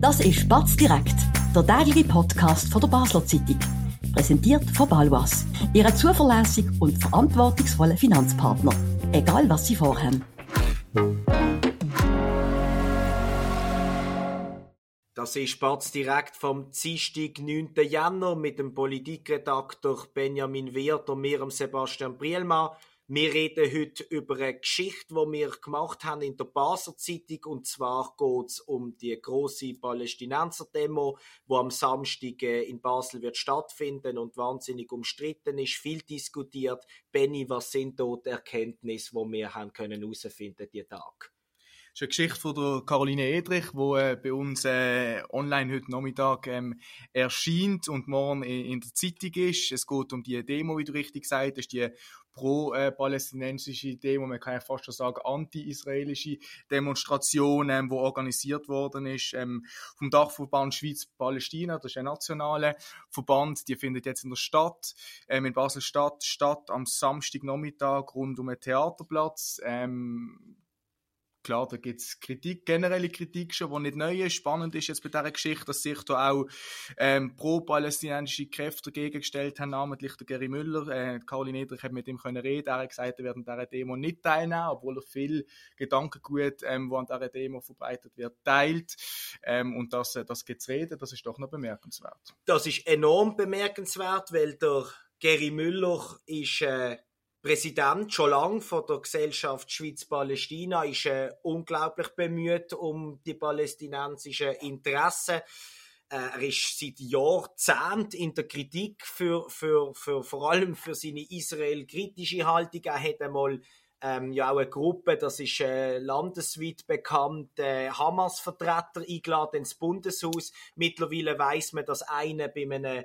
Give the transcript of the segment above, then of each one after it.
Das ist Batz direkt, der tägliche Podcast von der Basler Zeitung. Präsentiert von Balwas, Ihrem zuverlässigen und verantwortungsvollen Finanzpartner. Egal was Sie vorhaben. Das ist Batz direkt vom Dienstag, 9. Jänner mit dem Politikredakteur Benjamin Wirth und mir, Sebastian Brielmann. Wir reden heute über eine Geschichte, die wir gemacht haben in der Basler Zeitung. Und zwar geht es um die große Palästinenser-Demo, die am Samstag äh, in Basel wird stattfinden und wahnsinnig umstritten ist, viel diskutiert. Benny, was sind dort Erkenntnisse, die wir haben können herausfinden diesen Tag? Das ist eine Geschichte von der Caroline Edrich, die äh, bei uns äh, online heute Nachmittag ähm, erscheint und morgen in, in, der Zeitung ist. Es geht um die Demo, wie du richtig gesagt hast, die pro-palästinensische Demo, man kann ja fast schon sagen anti-israelische Demonstration, ähm, wo organisiert worden ist ähm, vom Dachverband Schweiz-Palästina, das ist ein nationaler Verband, die findet jetzt in der Stadt, ähm, in Basel-Stadt statt, am Samstagnachmittag rund um einen Theaterplatz. Ähm, Klar, da gibt es Kritik, generelle Kritik schon, die nicht neu ist. Spannend ist jetzt bei dieser Geschichte, dass sich da auch ähm, pro-palästinensische Kräfte dagegen gestellt haben, namentlich der Gary Müller. Äh, Caroline Niedrich hat mit ihm können reden. Er hat gesagt, er wird an dieser Demo nicht teilnehmen, obwohl er viel Gedankengut, ähm, wo an dieser Demo verbreitet wird, teilt. Ähm, und das, äh, das gibt reden, das ist doch noch bemerkenswert. Das ist enorm bemerkenswert, weil der Gary Müller ist äh, Präsident schon lange von der Gesellschaft Schweiz-Palästina, ist äh, unglaublich bemüht um die palästinensischen Interessen. Äh, er ist seit Jahrzehnten in der Kritik für, für, für, vor allem für seine Israel-kritische Haltung. Er hat einmal ähm, ja auch eine Gruppe, das ist äh, landesweit bekannt, äh, Hamas-Vertreter eingeladen ins Bundeshaus. Mittlerweile weiß man, dass einer bei einem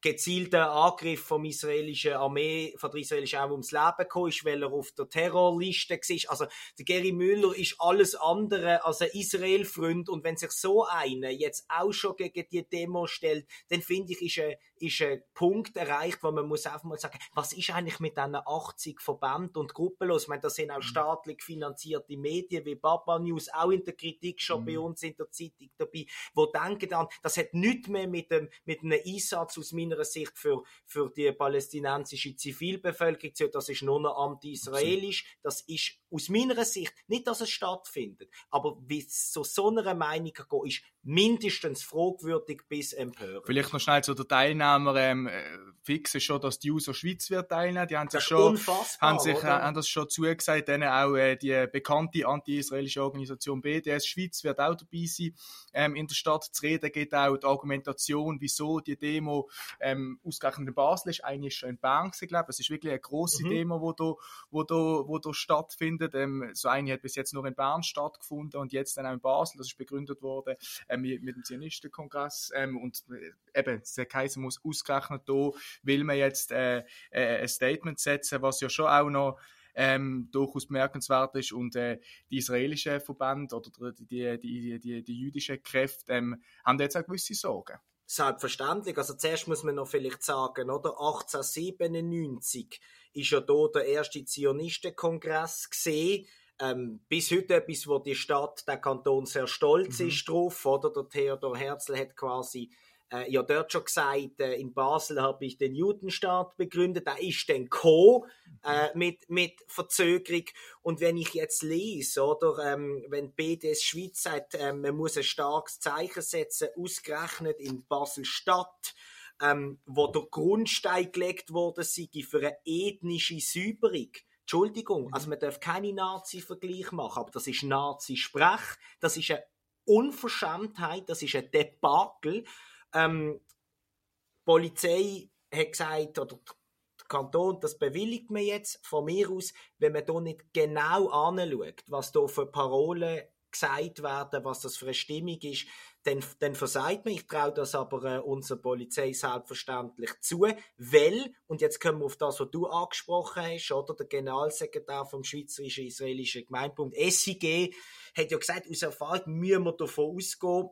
gezielten Angriff vom israelischen Armee, von der israelischen Armee ums Leben gekommen ist, weil er auf der Terrorliste war. Also, der Gary Müller ist alles andere als ein Israel-Freund und wenn sich so einer jetzt auch schon gegen die Demo stellt, dann finde ich, ist ein, ist ein Punkt erreicht, wo man muss einfach mal sagen, was ist eigentlich mit diesen 80 Verbänden und Gruppen los? Ich meine, da sind auch mhm. staatlich finanzierte Medien wie Baba News auch in der Kritik schon mhm. bei uns in der Zeitung dabei, wo denken dann, das hat nichts mehr mit dem, mit einem Einsatz aus meiner Sicht für, für die palästinensische Zivilbevölkerung zu das ist nur noch anti-israelisch, das ist aus meiner Sicht nicht, dass es stattfindet, aber wie es zu so einer Meinung geht, ist mindestens fragwürdig bis empörend. Vielleicht noch schnell zu der Teilnehmer. Ähm, äh, fix ist schon, dass die User Schweiz wird teilnehmen. Die haben sich schon, haben sich, äh, haben das schon zugesagt. Dann auch äh, die bekannte anti-israelische Organisation BDS Schweiz wird auch dabei sein. Ähm, in der Stadt zu reden geht auch die Argumentation, wieso die Demo ähm, ausgerechnet in Basel ist. Eine ist schon in Bern, glaube. Es ist wirklich eine große mhm. Demo, wo da, wo da, wo da stattfindet. Ähm, so eine hat bis jetzt nur in Bern stattgefunden und jetzt dann auch in Basel. Das ist begründet worden. Ähm, äh, mit dem Zionistenkongress ähm, und äh, eben, der Kaiser muss ausgerechnet da, will man jetzt äh, äh, ein Statement setzen, was ja schon auch noch ähm, durchaus bemerkenswert ist und äh, die israelischen Verbände oder die, die, die, die, die jüdischen Kräfte ähm, haben jetzt auch gewisse Sorgen. Selbstverständlich. Also zuerst muss man noch vielleicht sagen, oder 1897 ist ja da der erste Zionistenkongress gesehen ähm, bis heute etwas, wo die Stadt, der Kanton sehr stolz mhm. ist drauf, oder? Der Theodor Herzl hat quasi äh, ja dort schon gesagt, äh, in Basel habe ich den Judenstaat begründet, da ist dann Co. Äh, mhm. mit, mit Verzögerung. Und wenn ich jetzt lese, oder, ähm, wenn BDS Schweiz sagt, äh, man muss ein starkes Zeichen setzen, ausgerechnet in Basel-Stadt, ähm, wo der Grundstein gelegt wurde, sei für eine ethnische Säuberung, Entschuldigung, mhm. also man darf keine Nazi-Vergleich machen, aber das ist Nazi-Sprech, das ist eine Unverschämtheit, das ist ein Debakel. Ähm, die Polizei hat gesagt, oder der Kanton, das bewilligt man jetzt von mir aus, wenn man hier nicht genau anschaut, was hier für Parolen gesagt werden, was das für eine Stimmung ist, dann, dann versagt man. Ich traue das aber äh, unserer Polizei selbstverständlich zu, weil, und jetzt kommen wir auf das, was du angesprochen hast, oder der Generalsekretär vom Schweizerischen Israelischen Gemeindebund, SIG, hat ja gesagt, aus Erfahrung müssen wir davon ausgehen,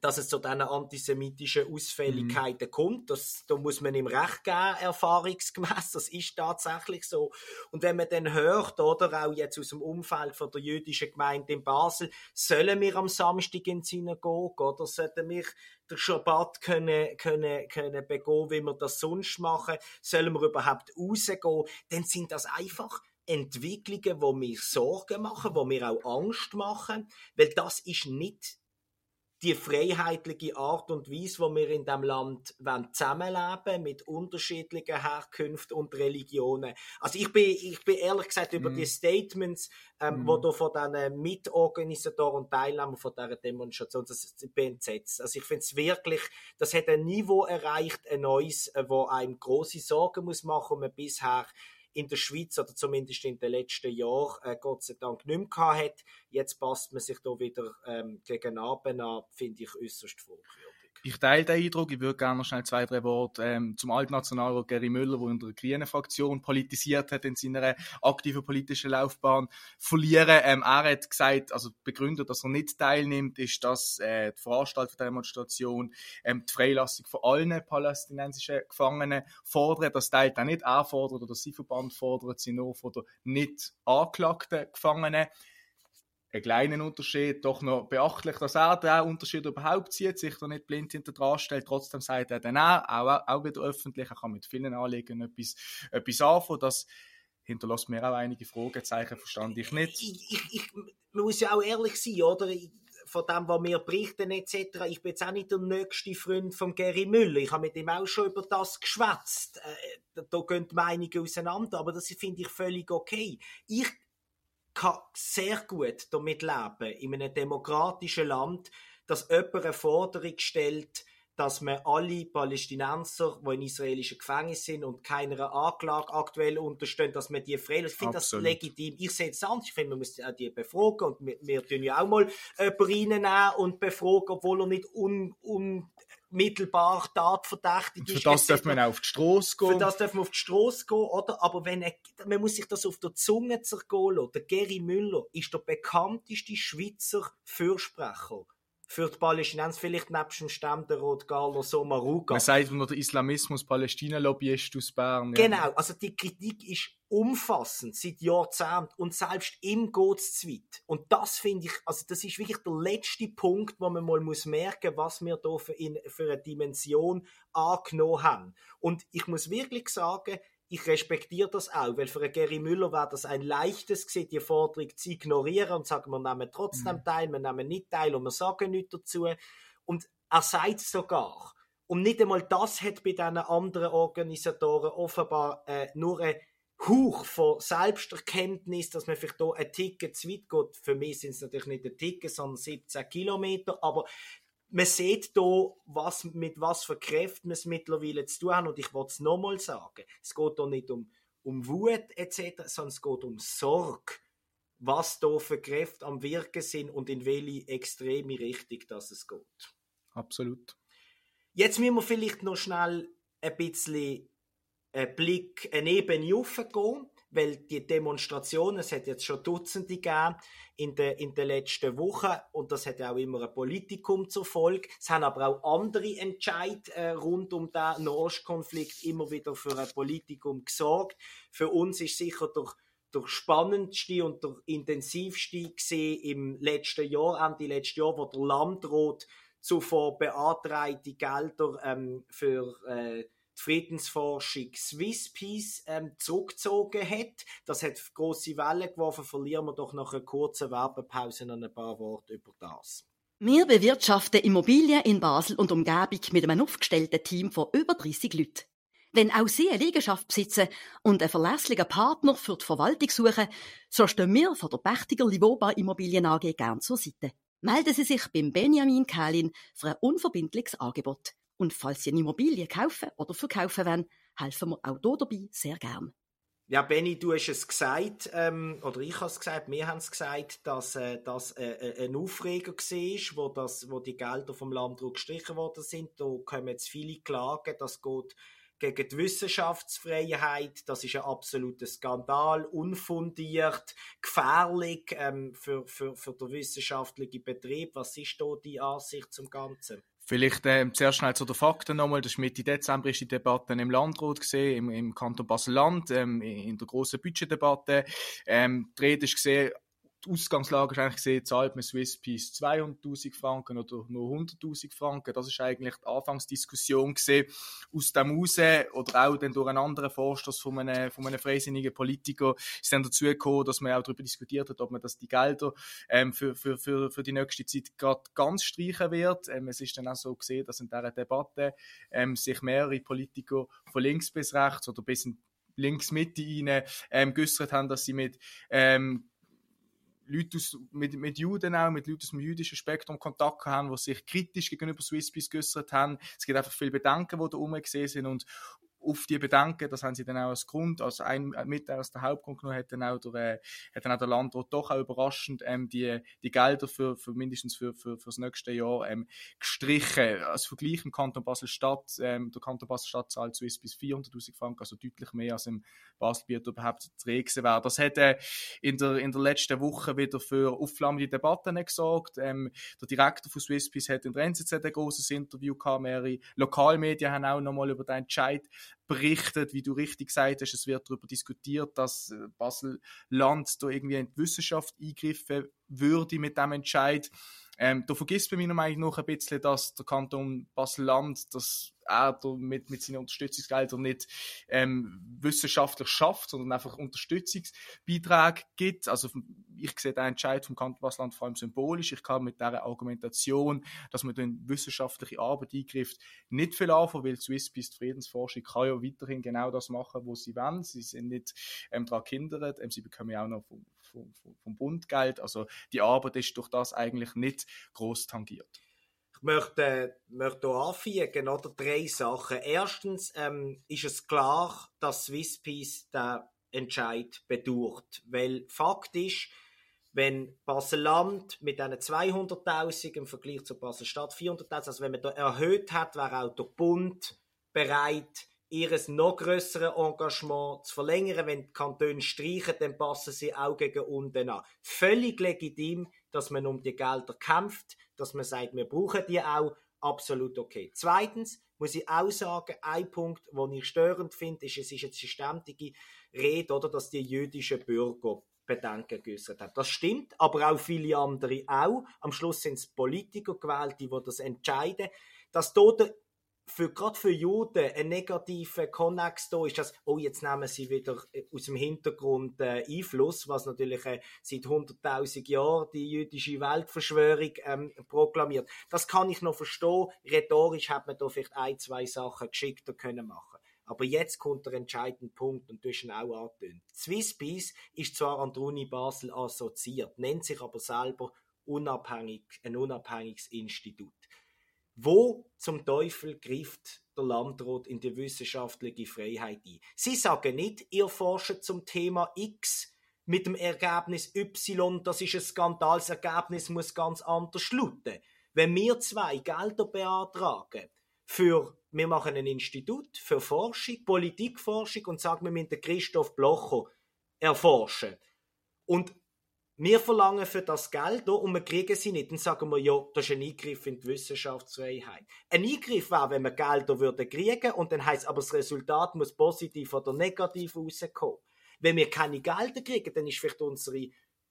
dass es zu diesen antisemitischen Ausfälligkeiten mhm. kommt. Das, da muss man ihm recht geben, erfahrungsgemäß. Das ist tatsächlich so. Und wenn man dann hört, oder auch jetzt aus dem Umfeld von der jüdischen Gemeinde in Basel, sollen wir am Samstag in die Synagoge oder sollten wir den Schabbat können, können, können begehen, wie wir das sonst machen? Sollen wir überhaupt rausgehen? Dann sind das einfach Entwicklungen, wo mir Sorgen machen, wo mir auch Angst machen, weil das ist nicht die freiheitliche Art und Weise, wo wir in dem Land zusammenleben mit unterschiedlichen Herkünften und Religionen. Also ich bin, ich bin ehrlich gesagt über mm. die Statements, ähm, mm. wo da von diesen Mitorganisatoren und Teilnehmern von dieser Demonstration, das ich bin entsetzt. Also ich finde es wirklich, das hat ein Niveau erreicht, ein neues, äh, wo einem große Sorgen muss machen und man bisher in der Schweiz oder zumindest in den letzten Jahren äh, Gott sei Dank nicht mehr hat. Jetzt passt man sich da wieder ähm, gegen Abend an, finde ich äußerst fragwürdig. Ich teile den Eindruck. Ich würde gerne noch schnell zwei, drei Worte ähm, zum Altnationalrat Gary Müller, der in der Grünen Fraktion politisiert hat in seiner aktiven politischen Laufbahn, verlieren. Ähm, er hat gesagt, also begründet, dass er nicht teilnimmt, ist, dass äh, die Veranstaltung der Demonstration ähm, die Freilassung von allen palästinensischen Gefangenen fordert. Das teilt er nicht. Er fordert oder sein Verband fordert sie nur von der nicht angeklagten Gefangenen einen kleinen Unterschied, doch noch beachtlich, dass er den Unterschied überhaupt sieht, sich da nicht blind hinter dran stellt. Trotzdem sagt er dann auch, auch, auch wieder öffentlich, er kann mit vielen Anliegen etwas, etwas anfangen. Das hinterlässt mir auch einige Fragezeichen, verstand ich nicht. Ich, ich, ich, man muss ja auch ehrlich sein, oder? von dem, was wir berichten etc. Ich bin jetzt auch nicht der nächste Freund von Gary Müller. Ich habe mit ihm auch schon über das geschwätzt. Äh, da gehen die Meinungen auseinander, aber das finde ich völlig okay. Ich kann sehr gut damit leben, in einem demokratischen Land, dass jemand eine Forderung stellt, dass man alle Palästinenser, die in israelischen Gefängnissen sind und keiner Anklage aktuell unterstehen, dass man die freilässt. Ich finde das legitim. Ich sehe es anders. Ich finde, man muss die befragen und wir, wir tun ja auch mal jemanden reinnehmen und befragen, obwohl er nicht un, un mittelbar tatverdächtig ist. Für das darf man auch auf die Straße gehen. Für das darf man auf die Straße gehen, oder? Aber wenn er, man muss sich das auf der Zunge zergehen lassen. Der Gary Müller ist der bekannteste Schweizer Fürsprecher für die Palästinenser, vielleicht nebst dem Ständerat Carlos Somaruga. Man sagt nur der Islamismus-Palästina-Lobbyist aus Bern. Ja. Genau, also die Kritik ist umfassend seit Jahrzehnten und selbst geht es zu weit. Und das finde ich, also das ist wirklich der letzte Punkt, wo man mal muss merken, was wir hier für, in, für eine Dimension angenommen haben. Und ich muss wirklich sagen, ich respektiere das auch, weil für einen Gary Müller wäre das ein leichtes gewesen, die Forderung zu ignorieren und zu sagen, wir nehmen trotzdem mhm. teil, wir nehmen nicht teil und wir sagen nichts dazu. Und er sagt sogar, und nicht einmal das hat bei diesen anderen Organisatoren offenbar äh, nur ein Hauch von Selbsterkenntnis, dass man vielleicht hier ein Ticket zu weit geht. Für mich sind es natürlich nicht ein Ticket, sondern 17 Kilometer, aber man sieht hier, was, mit was für Kräften wir es mittlerweile zu tun haben. Und ich wollte es nochmal sagen. Es geht hier nicht um, um Wut etc., sondern es geht um Sorge. Was hier für Kräfte am Wirken sind und in welche extreme Richtung das es geht. Absolut. Jetzt müssen wir vielleicht noch schnell ein bisschen einen Blick, eine Ebene hochgehen weil die Demonstrationen, es hat jetzt schon Dutzende gegeben in den, in den letzten Wochen und das hat auch immer ein Politikum zur Folge. Es haben aber auch andere Entscheid äh, rund um den Nahostkonflikt immer wieder für ein Politikum gesorgt. Für uns ist sicher der der spannendste und der intensivste gesehen im letzten Jahr, Ende letzten Jahr, wo der Landrat zuvor beantragte Gelder ähm, für äh, Friedensforschung Swiss Peace ähm, zurückgezogen hat. Das hat große Wellen geworfen. Verlieren wir doch nach einer kurzen Werbepause noch ein paar Worte über das. Wir bewirtschaften Immobilien in Basel und Umgebung mit einem aufgestellten Team von über 30 Leuten. Wenn auch Sie eine Liegenschaft besitzen und einen verlässlichen Partner für die Verwaltung suchen, so stehen wir von der Pächtiger Livoba Immobilien AG gern zur Seite. Melden Sie sich beim Benjamin Kählin für ein unverbindliches Angebot. Und falls Sie eine Immobilie kaufen oder verkaufen wollen, helfen wir auch hier dabei sehr gern. Ja, Benny, du hast es gesagt, ähm, oder ich habe es gesagt, wir haben es gesagt, dass äh, das äh, äh ein Aufreger war, wo, das, wo die Gelder vom Landdruck gestrichen worden sind. Da kommen jetzt viele Klagen, das geht gegen die Wissenschaftsfreiheit. Das ist ein absoluter Skandal, unfundiert, gefährlich ähm, für, für, für den wissenschaftlichen Betrieb. Was ist da die Ansicht zum Ganzen? Vielleicht äh, zuerst schnell zu den Fakten nochmal. Das ist Mitte Dezember ist die Debatte im Landrat gesehen, im, im Kanton Basel-Land, ähm, in der großen Budgetdebatte. Ähm, die Rede ist gesehen, die Ausgangslage ist eigentlich zahlt man Swisspeace 200.000 Franken oder nur 100.000 Franken. Das ist eigentlich die Anfangsdiskussion gesehen. Aus dem raus, oder auch dann durch einen anderen Vorstoß von einem, von einem freisinnigen Politiker, ist dann dazu gekommen, dass man auch darüber diskutiert hat, ob man das die Gelder ähm, für, für, für, für die nächste Zeit gerade ganz streichen wird. Ähm, es ist dann auch so gesehen, dass in dieser Debatte ähm, sich mehrere Politiker von links bis rechts oder bis in links Mitte rein ähm, haben, dass sie mit ähm, Leute aus, mit, mit Juden auch, mit Leuten aus dem jüdischen Spektrum Kontakt haben, die sich kritisch gegenüber Swisspeace geäußert haben. Es gibt einfach viele Bedenken, die da rumgesehen sind und auf die Bedenken, das haben sie dann auch als Grund, als ein mit aus der Hauptgrund genommen, hat dann auch der, äh, hat dann auch der Landrat doch auch überraschend ähm, die, die Gelder für, für mindestens für, für, für das nächste Jahr ähm, gestrichen. Als Vergleich im Kanton Basel-Stadt, ähm, der Kanton Basel-Stadt zahlt Swiss bis 400'000 Franken, also deutlich mehr als im Basel-Biet überhaupt zu regeln wäre. Das hat äh, in, der, in der letzten Woche wieder für aufflammende Debatten gesorgt. Ähm, der Direktor von Swisspeace hat in der NZZ ein großes Interview gehabt, mehrere Lokalmedien haben auch nochmal über den Entscheid berichtet, wie du richtig gesagt hast, es wird darüber diskutiert, dass äh, Basel-Land da irgendwie in die Wissenschaft eingreifen würde mit dem Entscheid. Ähm, da vergisst meiner Meinung nach ein bisschen, dass der Kanton Basel-Land das er mit, mit seinen Unterstützungsgeldern nicht ähm, wissenschaftlich schafft, sondern einfach Unterstützungsbeiträge gibt. Also ich sehe den Entscheid vom Kanton Basel-Land vor allem symbolisch. Ich kann mit der Argumentation, dass man in wissenschaftliche Arbeit eingreift, nicht viel anfangen, weil Swisspeace die Friedensforschung kann ja weiterhin genau das machen, was sie wollen. Sie sind nicht ähm, daran gehindert, ähm, sie bekommen ja auch noch vom, vom, vom Bund Geld. Also die Arbeit ist durch das eigentlich nicht groß tangiert. Ich möchte, möchte hier anfügen, oder? Drei Sachen. Erstens ähm, ist es klar, dass Swisspeace den Entscheid bedauert. Weil Fakt ist, wenn Basel-Land mit diesen 200.000 im Vergleich zu Basel-Stadt 400.000, also wenn man da erhöht hat, wäre auch der Bund bereit, ihres noch größere Engagement zu verlängern. Wenn die Kantone streichen, dann passen sie auch gegen unten an. Völlig legitim, dass man um die Gelder kämpft, dass man sagt, wir brauchen die auch. Absolut okay. Zweitens muss ich auch sagen, ein Punkt, den ich störend finde, ist, es ist jetzt eine ständige Rede, oder, dass die jüdischen Bürger Bedenken geäußert haben. Das stimmt, aber auch viele andere auch. Am Schluss sind es Politiker gewählt, die das entscheiden. Dass dort für, gerade für Juden ein negativer Konnex da ist, dass, oh, jetzt nehmen sie wieder äh, aus dem Hintergrund äh, Einfluss, was natürlich äh, seit 100.000 Jahren die jüdische Weltverschwörung ähm, proklamiert. Das kann ich noch verstehen. Rhetorisch hat man da vielleicht ein, zwei Sachen geschickter können machen. Aber jetzt kommt der entscheidende Punkt und du hast ihn auch angetönt. Swisspeace ist zwar an der Uni Basel assoziiert, nennt sich aber selber unabhängig, ein unabhängiges Institut. Wo zum Teufel greift der Landrat in die wissenschaftliche Freiheit ein? Sie sagen nicht, ihr forscht zum Thema X mit dem Ergebnis Y, das ist ein Skandalsergebnis, muss ganz anders lauten. Wenn wir zwei Gelder beantragen für, wir machen ein Institut für Forschung, Politikforschung und sagen, wir müssen Christoph Blocher erforschen. Und wir verlangen für das Geld und wir kriegen sie nicht. Dann sagen wir, ja, das ist ein Eingriff in die Wissenschaftsfreiheit. Ein Eingriff wäre, wenn wir Gelder würden kriegen und dann heißt aber das Resultat muss positiv oder negativ rauskommen. Wenn wir keine Gelder kriegen, dann ist vielleicht unsere,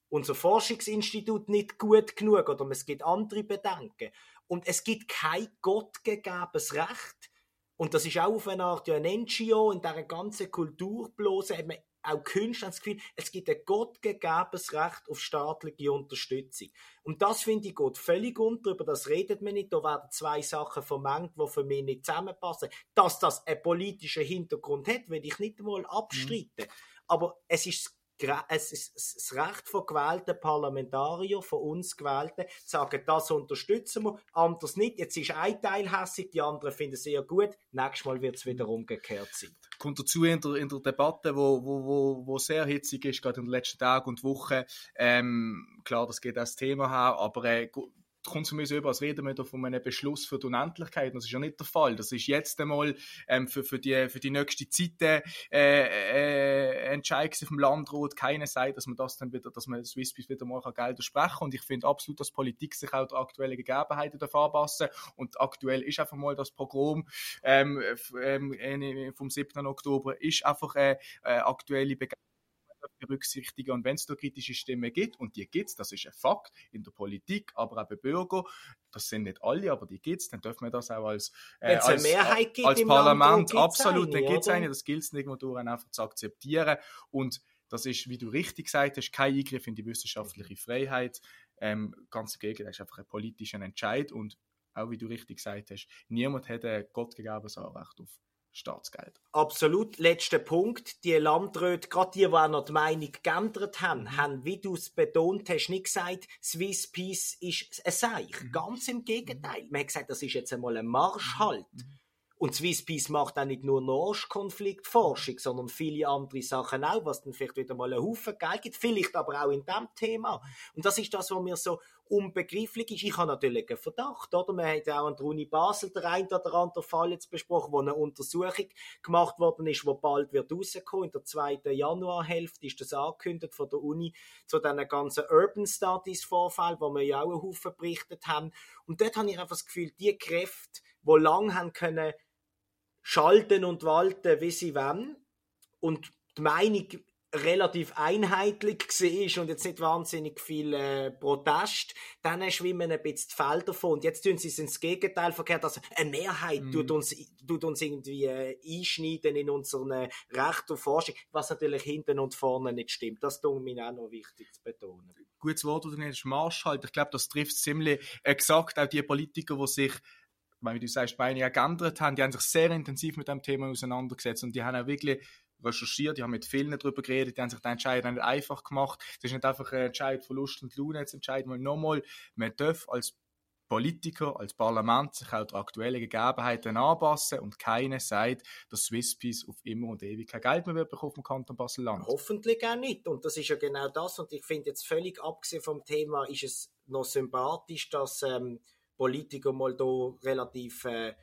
unser Forschungsinstitut nicht gut genug oder es gibt andere Bedenken. Und es gibt kein gottgegebenes Recht. Und das ist auch auf eine Art ja ein NGO, in dieser ganzen Kulturblase hat man auch Künstler haben das Gefühl, es gibt ein gottgegebenes Recht auf staatliche Unterstützung. Und das finde ich gut völlig unter, über das redet man nicht. Da werden zwei Sachen vermengt, die für mich nicht zusammenpassen. Dass das einen politischen Hintergrund hat, will ich nicht einmal abstreiten. Mhm. Aber es ist es ist das Recht von gewählten Parlamentariern, von uns gewählten, zu sagen, das unterstützen wir, anders nicht. Jetzt ist ein Teil hässig, die anderen finden es sehr gut. Nächstes Mal wird es wieder umgekehrt sein. Kommt dazu in der, in der Debatte, wo, wo, wo, wo sehr hitzig ist, gerade in den letzten Tagen und Wochen. Ähm, klar, das geht das Thema her, aber äh, kommt mir so über, als reden wir da von einem Beschluss für die Unendlichkeit. Das ist ja nicht der Fall. Das ist jetzt einmal ähm, für, für, die, für die nächste Zeit äh, äh, Entscheid vom Landrat. Keiner sagt, dass man das dann wieder, dass man Swisspeace wieder mal Geld sprechen Und ich finde absolut, dass Politik sich auch der aktuellen Gegebenheiten darf anpassen Und aktuell ist einfach mal das Programm ähm, ähm, vom 7. Oktober ist einfach äh, äh, aktuelle Begebenheiten berücksichtigen. Und wenn es da kritische Stimmen gibt, und die gibt es, das ist ein Fakt in der Politik, aber auch bei Bürgern, das sind nicht alle, aber die gibt es, dann dürfen wir das auch als, äh, als, Mehrheit gibt als Parlament, absolut, dann gibt es eine, das gilt es nicht nur einfach zu akzeptieren. Und das ist, wie du richtig gesagt hast, kein Eingriff in die wissenschaftliche Freiheit. Ähm, ganz im Gegenteil, das ist einfach ein politischer Entscheid und auch wie du richtig gesagt hast, niemand hat ein gottgegebenes Anrecht auf Staatsgeld. Absolut. Letzter Punkt. Die Landräte, gerade die, die noch die Meinung geändert haben, haben, wie du es betont hast, nicht gesagt, Swiss Peace ist ein Seich. Mhm. Ganz im Gegenteil. Man hat gesagt, das ist jetzt einmal ein Marschhalt. Mhm. Und Swiss Peace macht auch nicht nur Nahostkonfliktforschung, sondern viele andere Sachen auch, was dann vielleicht wieder mal einen Haufen Geld gibt, vielleicht aber auch in diesem Thema. Und das ist das, was mir so unbegreiflich ist. Ich habe natürlich einen Verdacht, oder? Man hat auch an der Uni Basel der ein oder andere Fall jetzt besprochen, wo eine Untersuchung gemacht worden ist, wo bald wird rauskommen. In der zweiten Januarhälfte ist das angekündigt von der Uni zu diesen ganzen Urban Studies Vorfällen, wo wir ja auch einen Haufen berichtet haben. Und dort habe ich einfach das Gefühl, die Kräfte, die lang haben können schalten und walten, wie sie wollen. Und die Meinung relativ einheitlich war und jetzt nicht wahnsinnig viel äh, Protest, dann schwimmen ein bisschen die Felder davon. Und jetzt tun sie es ins Gegenteil verkehrt. Also eine Mehrheit mm. tut, uns, tut uns irgendwie äh, einschneiden in unseren äh, Recht und Forschung, was natürlich hinten und vorne nicht stimmt. Das tut mir auch noch wichtig zu betonen. Gutes Wort, du nennst Marschhalt. Ich glaube, das trifft ziemlich exakt auch die Politiker, die sich weil wie du sagst, Beine geändert haben, die haben sich sehr intensiv mit dem Thema auseinandergesetzt und die haben auch wirklich recherchiert, die haben mit vielen darüber geredet, die haben sich den Entscheid nicht einfach gemacht. Es ist nicht einfach ein Entscheid von Lust und Laune zu entscheiden, weil nochmal, man darf als Politiker, als Parlament sich auch der aktuellen Gegebenheiten anpassen und keiner sagt, dass Swisspeace auf immer und ewig kein Geld mehr wird bekommen vom Kanton Basel-Land. Hoffentlich auch nicht. Und das ist ja genau das. Und ich finde jetzt völlig abgesehen vom Thema, ist es noch sympathisch, dass ähm, Politiker mal da relativ äh,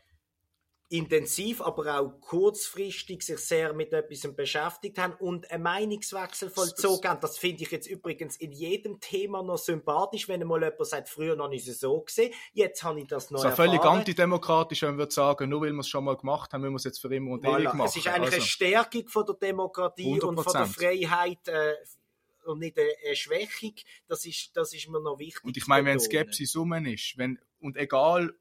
intensiv, aber auch kurzfristig sich sehr mit etwas beschäftigt haben und einen Meinungswechsel vollzogen haben. Das finde ich jetzt übrigens in jedem Thema noch sympathisch, wenn mal jemand sagt, früher noch nicht so gesehen, jetzt habe ich das neu Das ist völlig antidemokratisch, wenn wir sagen, nur weil wir es schon mal gemacht haben, müssen wir es jetzt für immer und voilà. ewig machen. Es ist eigentlich also. eine Stärkung von der Demokratie 100%. und von der Freiheit äh, und nicht eine, eine Schwächung. Das ist, das ist mir noch wichtig. Und ich meine, wenn Skepsis um ist, wenn, und egal,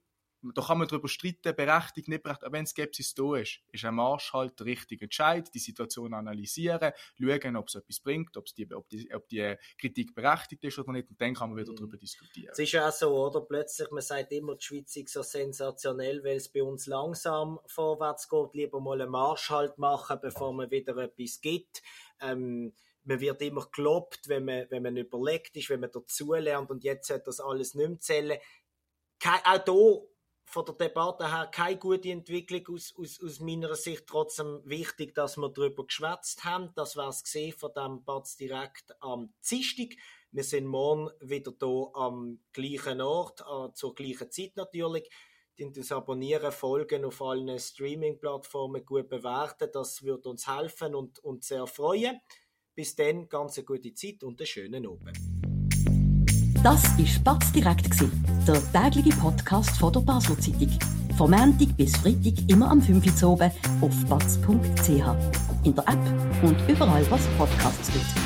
da kann man darüber streiten, berechtigt, nicht berechtigt, aber wenn Skepsis da ist, ist ein Marsch halt der richtige Entscheid, die Situation analysieren, schauen, ob es etwas bringt, ob, die, ob, die, ob die Kritik berechtigt ist oder nicht, und dann kann man wieder mhm. darüber diskutieren. Es ist ja auch so, oder? Plötzlich, man sagt immer, die Schweiz ist so sensationell, weil es bei uns langsam vorwärts geht, lieber mal einen Marsch halt machen, bevor man wieder etwas gibt. Ähm, man wird immer gelobt, wenn man, wenn man überlegt ist, wenn man dazulernt und jetzt hat das alles nicht mehr zählen. Kein, auch hier von der Debatte her keine gute Entwicklung aus, aus, aus meiner Sicht. Trotzdem wichtig, dass wir darüber geschwätzt haben. Das war es von dem Batz direkt am Dienstag. Wir sind morgen wieder hier am gleichen Ort, äh, zur gleichen Zeit natürlich. Das Abonnieren, Folgen auf allen Streaming-Plattformen gut bewerten. Das wird uns helfen und, und sehr freuen. Bis dann, ganz eine gute Zeit und einen schönen Abend. Das war Spatz direkt, der tägliche Podcast von der Basler Zeitung. Vom Montag bis Freitag immer am 5 Uhr auf batz.ch. In der App und überall, was Podcasts gibt.